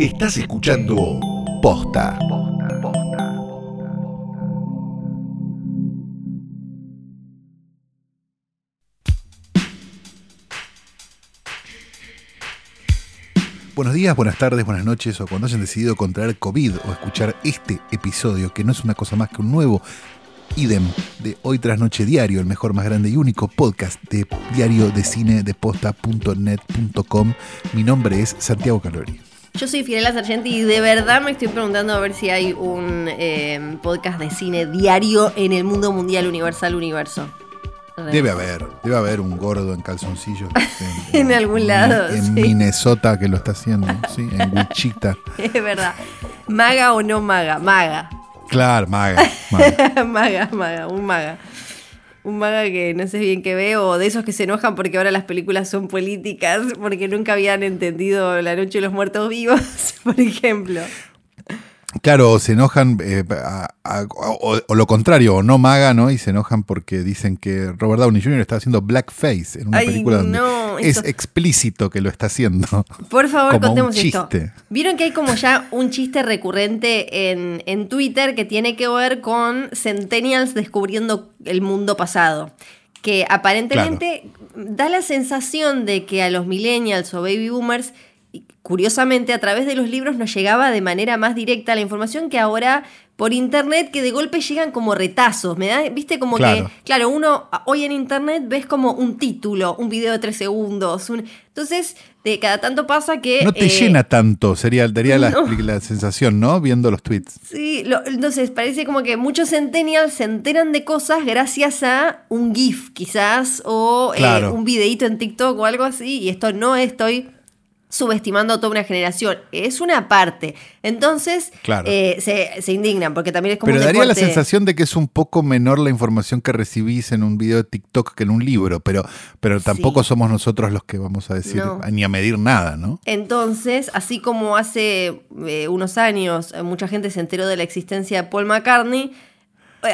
Estás escuchando Posta. Buenos días, buenas tardes, buenas noches o cuando hayan decidido contraer COVID o escuchar este episodio que no es una cosa más que un nuevo idem de Hoy tras Noche Diario, el mejor, más grande y único podcast de diario de cine de posta.net.com. Mi nombre es Santiago Calori. Yo soy Fidela Sargenti y de verdad me estoy preguntando a ver si hay un eh, podcast de cine diario en el mundo mundial universal universo. Debe haber, debe haber un gordo en calzoncillos. En, algún lado. En, Minnesota que lo está haciendo, sí, en Wichita. Es verdad. Maga o no maga, maga. Claro, maga. Maga, maga, maga, un maga. Un maga que no sé bien qué ve, o de esos que se enojan porque ahora las películas son políticas, porque nunca habían entendido La Noche de los Muertos Vivos, por ejemplo. Claro, se enojan, eh, o, lo contrario, o no maga, ¿no? Y se enojan porque dicen que Robert Downey Jr. está haciendo blackface en una película donde es explícito que lo está haciendo. Por favor, contemos esto. Vieron que hay como ya un chiste recurrente en, en Twitter que tiene que ver con Centennials descubriendo el mundo pasado que aparentemente da la sensación de que a los millennials o baby boomers curiosamente, a través de los libros nos llegaba de manera más directa la información que ahora por internet, que de golpe llegan como retazos. Me da, viste, como que, claro, uno hoy en internet ves como un título, un video de tres segundos. entonces, de cada tanto pasa que. No te eh, llena tanto, sería, daría la, sensación, ¿no? Viendo los tweets. Sí, entonces parece como que muchos centennials se enteran de cosas gracias a un GIF, quizás, o eh, un videíto en TikTok o algo así, y esto no estoy subestimando a toda una generación. Es una parte. Entonces eh, se, indignan porque también es como... Pero daría la sensación de que es un poco menor la información que recibís en un video de TikTok que en un libro, pero, pero tampoco somos nosotros los que vamos a decir ni a medir nada, ¿no? Entonces, así como hace eh, unos años eh, mucha gente se enteró de la existencia de Paul McCartney,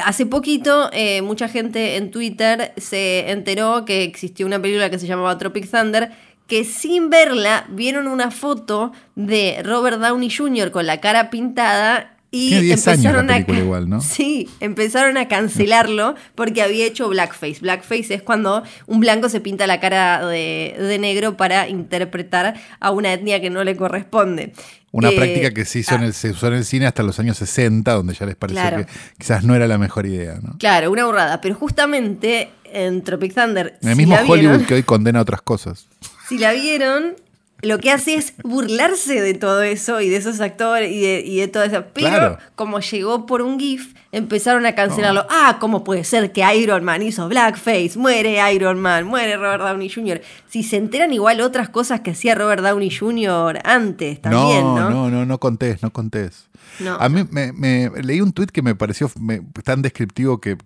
Hace poquito, mucha gente en Twitter se enteró que existió una película que se llamaba Tropic Thunder, que sin verla vieron una foto de Robert Downey Jr. con la cara pintada y empezaron a igual, ¿no? Sí, empezaron a cancelarlo porque había hecho blackface. Blackface es cuando un blanco se pinta la cara de, negro para interpretar a una etnia que no le corresponde. Una eh, práctica que se, hizo en el, ah. se usó en el cine hasta los años 60, donde ya les pareció que quizás no era la mejor idea. ¿no? Claro, una burrada. Pero justamente en Tropic Thunder. En el mismo Hollywood que hoy condena otras cosas. Si la vieron, lo que hace es burlarse de todo eso y de esos actores y de, y de todo eso. Pero como llegó por un GIF, empezaron a cancelarlo. Ah, ¿cómo puede ser que Iron Man hizo blackface? Muere Iron Man, muere Robert Downey Jr. Si se enteran igual otras cosas que hacía Robert Downey Jr. antes también, ¿no? No, no, no, no contés, no contés. A mí me, leí un tuit que me pareció tan descriptivo que,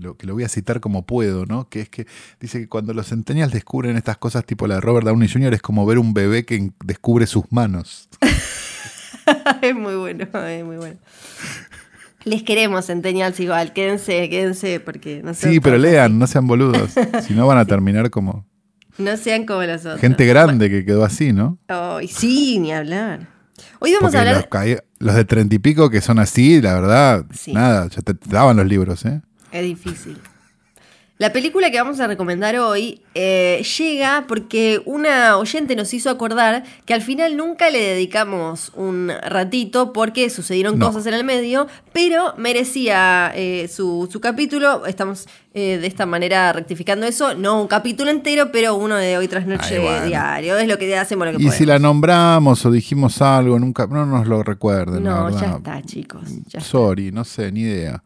lo, que lo voy a citar como puedo, ¿no? Que es que dice que cuando los centennials descubren estas cosas tipo la de Robert Downey Jr. es como ver un bebé que descubre sus manos. es muy bueno, es muy bueno. Les queremos, Centennials, igual. Quédense, quédense, porque no Sí, pero lean, no sean boludos. si no van a terminar como. No sean como los otros. Gente grande que quedó así, ¿no? Ay, sí, ni hablar. Hoy vamos a hablar. Los, de treinta y pico que son así, la verdad, nada, ya te daban los libros, ¿eh? Es difícil. La película que vamos a recomendar hoy eh, llega porque una oyente nos hizo acordar que al final nunca le dedicamos un ratito porque sucedieron cosas en el medio, pero merecía eh, su, capítulo. Estamos eh, de esta manera rectificando eso. No un capítulo entero, pero uno de hoy tras noche diario. Es lo que hacemos lo que Y si la nombramos o dijimos algo, nunca no nos lo recuerden. No, ya está, chicos. Sorry, no sé, ni idea.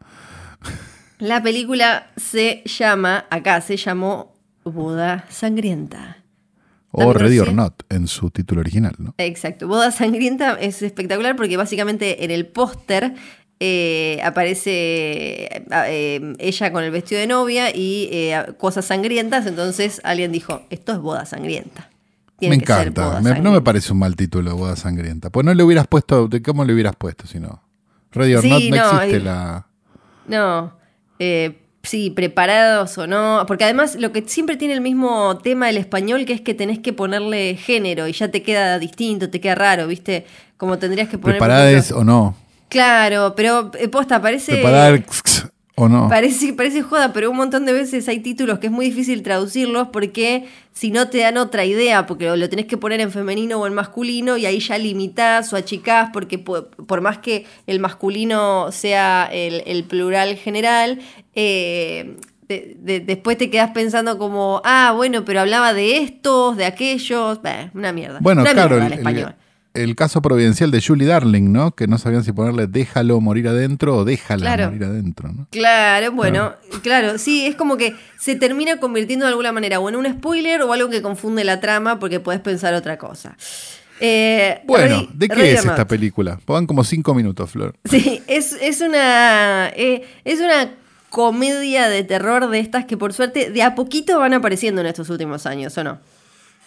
La película se llama, acá se llamó Boda Sangrienta. O Ready or Not en su título original, ¿no? Exacto. Boda Sangrienta es espectacular porque básicamente en el póster eh, aparece eh, ella con el vestido de novia y eh, cosas sangrientas. Entonces alguien dijo: Esto es boda sangrienta. me encanta. no me parece un mal título, boda sangrienta. Pues no le hubieras puesto. ¿Cómo le hubieras puesto si no? Ready or Not no, existe la. No. Eh, sí, preparados o no. Porque además lo que siempre tiene el mismo tema el español, que es que tenés que ponerle género y ya te queda distinto, te queda raro, ¿viste? Como tendrías que poner. ¿Preparadas o no? Claro, pero eh, posta, parece. Preparadas o no. Parece, parece joda, pero un montón de veces hay títulos que es muy difícil traducirlos porque si no te dan otra idea, porque lo, tenés que poner en femenino o en masculino y ahí ya limitás o achicás, porque por, más que el masculino sea el, plural general, eh, después te quedas pensando como, ah, bueno, pero hablaba de estos, de aquellos, una mierda. Bueno, claro, el, español el caso providencial de Julie Darling, ¿no? Que no sabían si ponerle déjalo morir adentro o déjala morir adentro, ¿no? Claro, bueno, claro. sí, es como que se termina convirtiendo de alguna manera o en un spoiler o algo que confunde la trama porque puedes pensar otra cosa. Eh, bueno, ¿de qué es esta película? Pongan como cinco minutos, Flor. Sí, es, una. Eh, es una comedia de terror de estas que por suerte de a poquito van apareciendo en estos últimos años, ¿o no?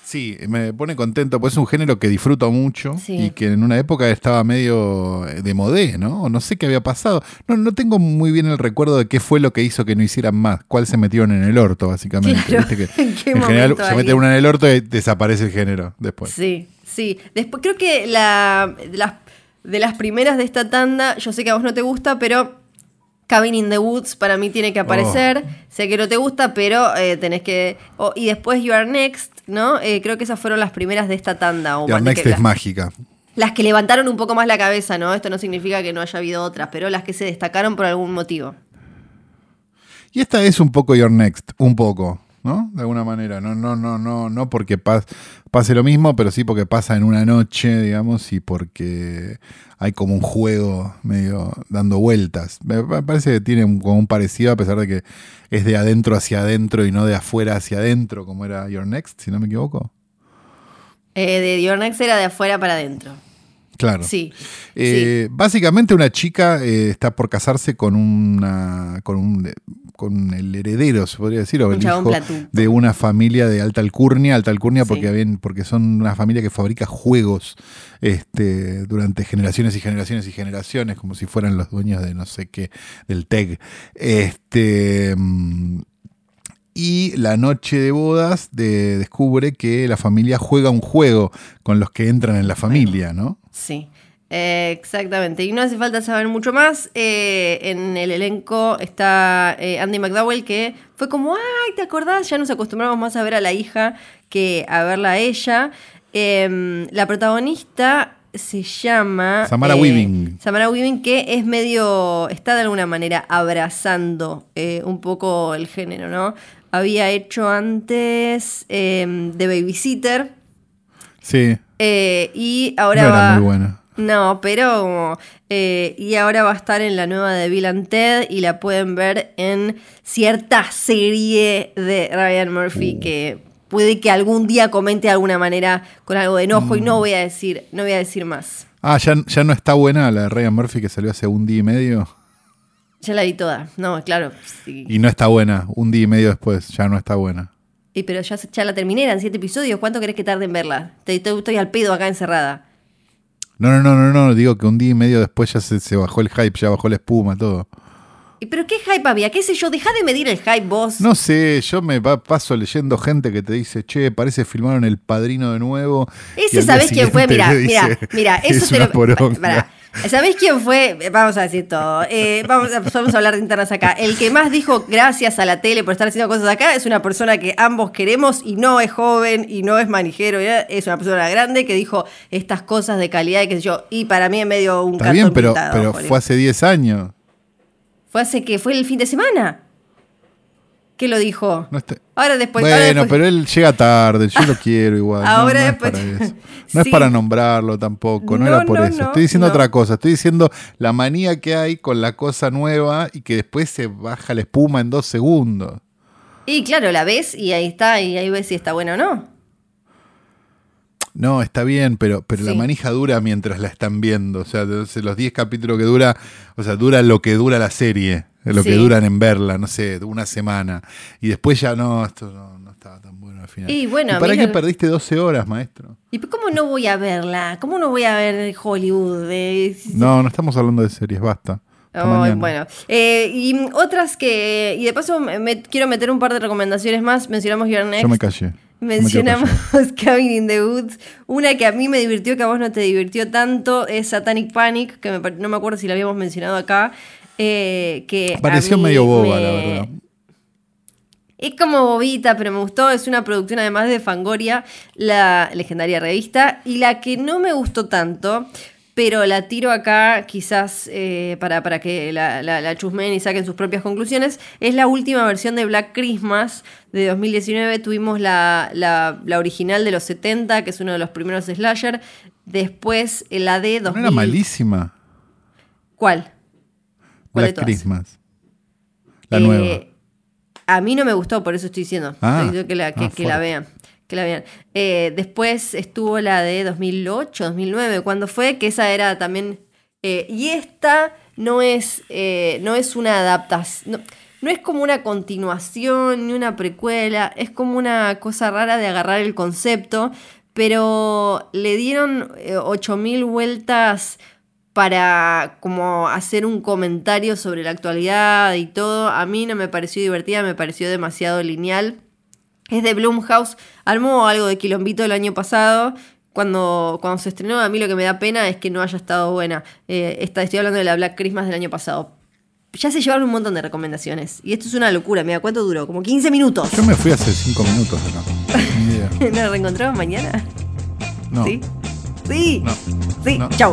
Sí, me pone contento, pues es un género que disfruto mucho y que en una época estaba medio de modé, ¿no? No sé qué había pasado. No, no tengo muy bien el recuerdo de qué fue lo que hizo que no hicieran más, cuál se metieron en el orto, básicamente. ¿En, general se mete una en el orto y desaparece el género después. Sí, sí. Después creo que la, las, de las primeras de esta tanda, yo sé que a vos no te gusta, pero Cabin in the Woods para mí tiene que aparecer. Oh. Sé que no te gusta, pero eh, tenés que. y después You Are Next, ¿no? Eh, creo que esas fueron las primeras de esta tanda. O Next es mágica. Las que levantaron un poco más la cabeza, ¿no? Esto no significa que no haya habido otras, pero las que se destacaron por algún motivo. Y esta es un poco Your Next, un poco. ¿No? De alguna manera. No, no, no, no, no porque pase lo mismo, pero sí porque pasa en una noche, digamos, y porque hay como un juego medio dando vueltas. Me parece que tiene como un parecido, a pesar de que es de adentro hacia adentro y no de afuera hacia adentro, como era Your Next, si no me equivoco. Eh, de Your Next era de afuera para adentro. Claro. Sí. Eh, básicamente una chica eh, está por casarse con una con un con el heredero, se podría decir, o el hijo de una familia de alta alcurnia, alta alcurnia porque, porque son una familia que fabrica juegos este, durante generaciones y generaciones y generaciones, como si fueran los dueños de no sé qué, del TEG. Este, mm, y la noche de bodas descubre que la familia juega un juego con los que entran en la familia, ¿no? Sí. Eh, exactamente, y no hace falta saber mucho más. Eh, en el elenco está eh, Andy McDowell, que fue como, ay, ¿te acordás? Ya nos acostumbramos más a ver a la hija que a verla a ella. Em, la protagonista se llama... Samara Weaving. Samara Weaving, que es medio, está de alguna manera abrazando un poco el género, ¿no? Había hecho antes em, de Babysitter. Sí. y ahora va... Muy buena no, pero. Eh, y ahora va a estar en la nueva de Bill and Ted y la pueden ver en cierta serie de Ryan Murphy uh. que puede que algún día comente de alguna manera con algo de enojo y no mm. voy a decir, no voy a decir más. Ah, ya, ya no está buena la de Ryan Murphy que salió hace un día y medio. Ya la vi toda. No, claro. Y no está buena. Un día y medio después ya no está buena. Y pero ya, ya la terminé, eran siete episodios. ¿Cuánto querés que tarde en verla? estoy al pedo acá encerrada. No, no, no, no, no, digo que un día y medio después ya se, bajó el hype, ya bajó la espuma, todo. ¿Pero qué hype había? ¿Qué sé yo? Deja de medir el hype vos. No sé, yo me paso leyendo gente que te dice, che, parece filmaron El Padrino de nuevo. Ese, ¿sabés quién fue? Mira, mira, mira, eso te lo. ¿Sabés quién fue? Vamos a decir todo. Eh, vamos, a, vamos a hablar de internas acá. El que más dijo gracias a la tele por estar haciendo cosas acá es una persona que ambos queremos y no es joven y no es manijero. Es una persona grande que dijo estas cosas de calidad y qué sé yo. Y para mí es medio un Está bien, pero, pero fue hace 10 años. Fue hace que fue el fin de semana. ¿Qué lo dijo? Ahora después. Bueno, pero él llega tarde, yo lo quiero igual. Ahora no, después. Es para no es para nombrarlo tampoco, no, era por eso. estoy diciendo otra cosa, estoy diciendo la manía que hay con la cosa nueva y que después se baja la espuma en dos segundos. Y claro, la ves y ahí está, y ahí ves si está buena o no. No, está bien, pero, pero la manija dura mientras la están viendo. O sea, los 10 capítulos que dura, o sea, dura lo que dura la serie lo que duran en verla, no sé, una semana. Y después ya no, esto no, estaba tan bueno al final. Y bueno, para qué perdiste 12 horas, maestro? ¿Y cómo no voy a verla? ¿Cómo no voy a ver Hollywood? No, no estamos hablando de series, basta. Mañana. bueno, Eh, y otras que. Y de paso, me, quiero meter un par de recomendaciones más. Mencionamos Your Next. Yo me callé. Mencionamos. Cabin in the Woods. Una que a mí me divirtió, que a vos no te divirtió tanto, es Satanic Panic, que me no me acuerdo si la habíamos mencionado acá. Eh, que Pareció medio boba, me- la verdad. Es como bobita, pero me gustó. Es una producción además de Fangoria, la legendaria revista. Y la que no me gustó tanto, pero la tiro acá quizás eh, para, para que la, la, la chusmeen y saquen sus propias conclusiones, es la última versión de Black Christmas de 2019. Tuvimos la, la, original de los 70, que es uno de los primeros slasher. Después la de No 2000. era malísima. ¿Cuál? ¿Cuál de Black todas? Christmas. La Eh, nueva. A mí no me gustó, por eso estoy diciendo. Ah, Estoy diciendo que la, que, ah, que la fuerte. vean. Que la vean. Eh, después estuvo la de 2008, 2009, cuando fue, que esa era también. eh, y esta no es, no es una adaptación. No, no es como una continuación ni una precuela, es como una cosa rara de agarrar el concepto, pero le dieron eh, 8000 vueltas para como hacer un comentario sobre la actualidad y todo. A mí no me pareció divertida, me pareció demasiado lineal. Es de Blumhouse, armó algo de quilombito el año pasado. Cuando, cuando se estrenó, a mí lo que me da pena es que no haya estado buena. Eh, esta, estoy hablando de la Black Christmas del año pasado. Ya se llevaron un montón de recomendaciones. Y esto es una locura. Mira, ¿cuánto duró? Como 15 minutos. Yo me fui hace cinco minutos acá. ¿Nos reencontramos mañana? No. ¿Sí? Sí. No. Sí. No. Chau.